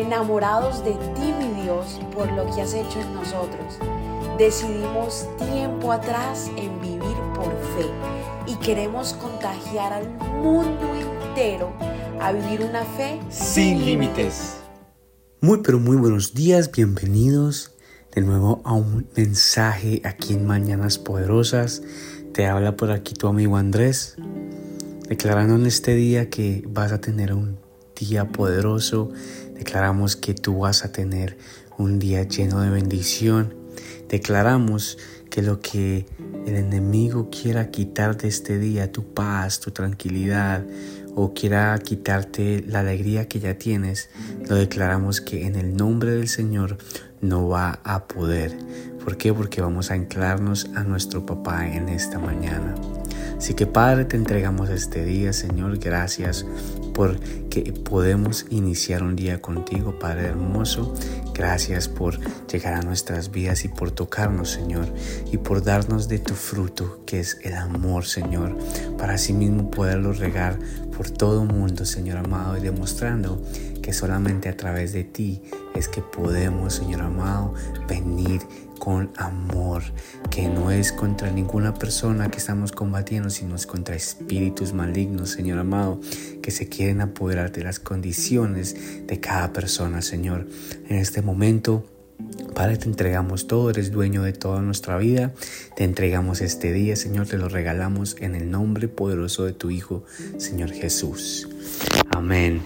enamorados de ti, mi Dios, por lo que has hecho en nosotros. Decidimos tiempo atrás en vivir por fe y queremos contagiar al mundo entero a vivir una fe sin límites. Muy pero muy buenos días, bienvenidos de nuevo a un mensaje aquí en Mañanas Poderosas. Te habla por aquí tu amigo Andrés, declarando en este día que vas a tener un día poderoso. Declaramos que tú vas a tener un día lleno de bendición. Declaramos que lo que el enemigo quiera quitar de este día, tu paz, tu tranquilidad, o quiera quitarte la alegría que ya tienes, lo declaramos que en el nombre del Señor no va a poder. ¿Por qué? Porque vamos a anclarnos a nuestro papá en esta mañana. Así que Padre, te entregamos este día, Señor. Gracias por que podemos iniciar un día contigo, Padre hermoso. Gracias por llegar a nuestras vidas y por tocarnos, Señor, y por darnos de tu fruto, que es el amor, Señor, para así mismo poderlo regar por todo mundo, Señor amado, y demostrando que solamente a través de ti es que podemos, Señor amado, venir con amor, que no es contra ninguna persona que estamos combatiendo, sino es contra espíritus malignos, Señor amado, que se quieren apoderar de las condiciones de cada persona, Señor. En este momento, Padre, te entregamos todo, eres dueño de toda nuestra vida, te entregamos este día, Señor, te lo regalamos en el nombre poderoso de tu Hijo, Señor Jesús. Amén.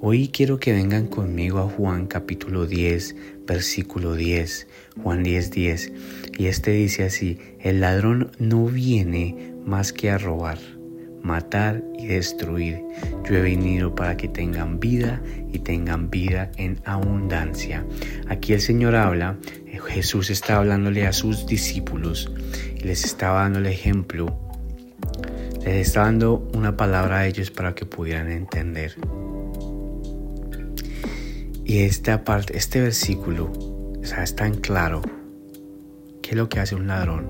Hoy quiero que vengan conmigo a Juan capítulo 10, versículo 10. Juan 10, 10. Y este dice así, el ladrón no viene más que a robar, matar y destruir. Yo he venido para que tengan vida y tengan vida en abundancia. Aquí el Señor habla, Jesús está hablándole a sus discípulos y les estaba dando el ejemplo, les está dando una palabra a ellos para que pudieran entender. Y esta parte, este versículo, o sea, es tan claro. ¿Qué es lo que hace un ladrón?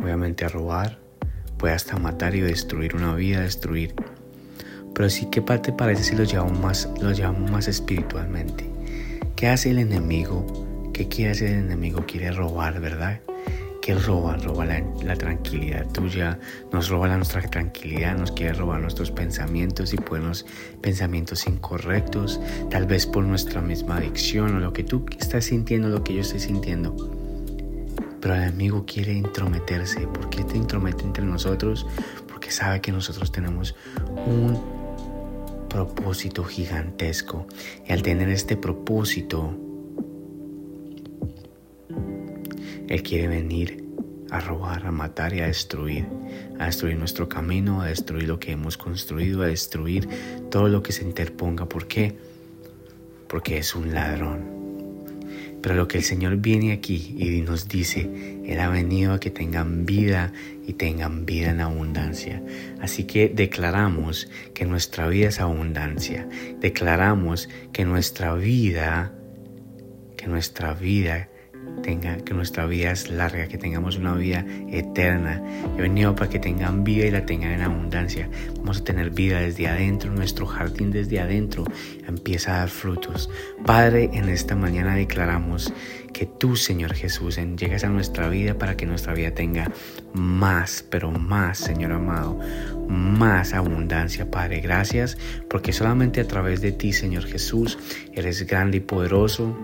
Obviamente a robar, puede hasta matar y destruir una vida, destruir. Pero sí, ¿qué parte parece si lo llevamos más, lo llevamos más espiritualmente? ¿Qué hace el enemigo? ¿Qué quiere hacer el enemigo? Quiere robar, ¿verdad? Que roba, roba la, tranquilidad tuya, nos roba la nuestra tranquilidad, nos quiere robar nuestros pensamientos y ponernos pensamientos incorrectos, tal vez por nuestra misma adicción o lo que tú estás sintiendo, lo que yo estoy sintiendo. Pero el enemigo quiere intrometerse. ¿Por qué te intromete entre nosotros? Porque sabe que nosotros tenemos un propósito gigantesco. Y al tener este propósito, Él quiere venir a robar, a matar y a destruir, a destruir nuestro camino, a destruir lo que hemos construido, a destruir todo lo que se interponga. ¿Por qué? Porque es un ladrón. Pero lo que el Señor viene aquí y nos dice, Él ha venido a que tengan vida y tengan vida en abundancia. Así que declaramos que nuestra vida es abundancia. Declaramos que nuestra vida, que nuestra vida tenga, que nuestra vida es larga, que tengamos una vida eterna. He venido para que tengan vida y la tengan en abundancia. Vamos a tener vida desde adentro, nuestro jardín desde adentro empieza a dar frutos. Padre, en esta mañana declaramos que tú, Señor Jesús, llegas a nuestra vida para que nuestra vida tenga más, pero más, Señor amado, más abundancia, Padre. Gracias porque solamente a través de ti, Señor Jesús, eres grande y poderoso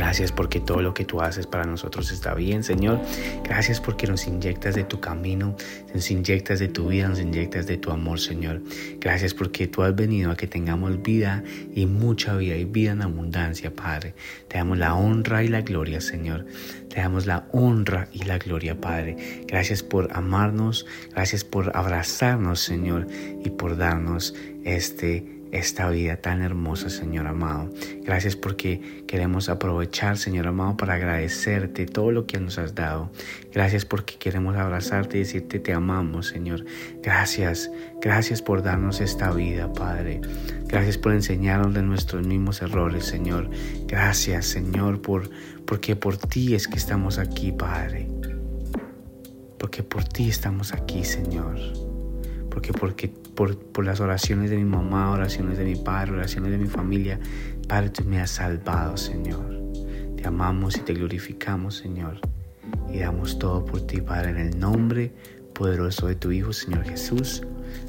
Gracias porque todo lo que tú haces para nosotros está bien, Señor. Gracias porque nos inyectas de tu camino, nos inyectas de tu vida, nos inyectas de tu amor, Señor. Gracias porque tú has venido a que tengamos vida y mucha vida y vida en abundancia, Padre. Te damos la honra y la gloria, Señor. Te damos la honra y la gloria, Padre. Gracias por amarnos, gracias por abrazarnos, Señor, y por darnos este esta vida tan hermosa, Señor amado. Gracias porque queremos aprovechar, Señor amado, para agradecerte todo lo que nos has dado. Gracias porque queremos abrazarte y decirte te amamos, Señor. Gracias, gracias por darnos esta vida, Padre. Gracias por enseñarnos de nuestros mismos errores, Señor. Gracias, Señor, por porque por ti es que estamos aquí, Padre. Porque por ti estamos aquí, Señor porque, porque por, por las oraciones de mi mamá, oraciones de mi padre, oraciones de mi familia, Padre, tú me has salvado, Señor. Te amamos y te glorificamos, Señor. Y damos todo por ti, Padre, en el nombre poderoso de tu Hijo, Señor Jesús.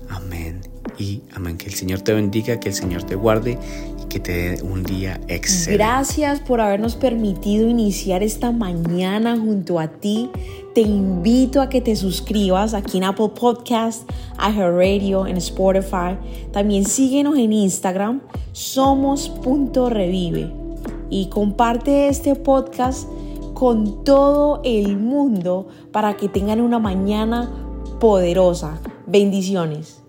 Amén y amén. Que el Señor te bendiga, que el Señor te guarde y que te dé un día excelente. Gracias por habernos permitido iniciar esta mañana junto a ti. Te invito a que te suscribas aquí en Apple Podcast, Radio, en Spotify. También síguenos en Instagram, somos.revive. Y comparte este podcast con todo el mundo para que tengan una mañana poderosa. Bendiciones.